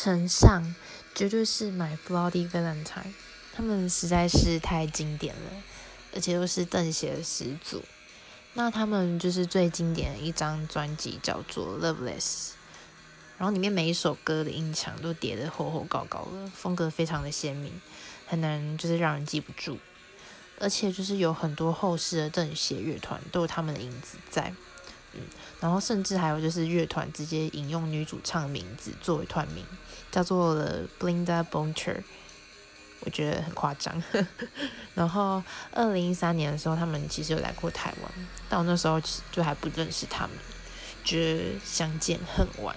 城上绝对是买 Bloody Valentine，他们实在是太经典了，而且又是邓协的始祖。那他们就是最经典的一张专辑叫做 Loveless，然后里面每一首歌的音墙都叠得厚厚高高的，风格非常的鲜明，很难就是让人记不住。而且就是有很多后世的邓协乐团都有他们的影子在，嗯，然后甚至还有就是乐团直接引用女主唱名字作为团名，叫做了 Blinda Boncher。我觉得很夸张，然后二零一三年的时候，他们其实有来过台湾，但我那时候就还不认识他们，觉得相见恨晚。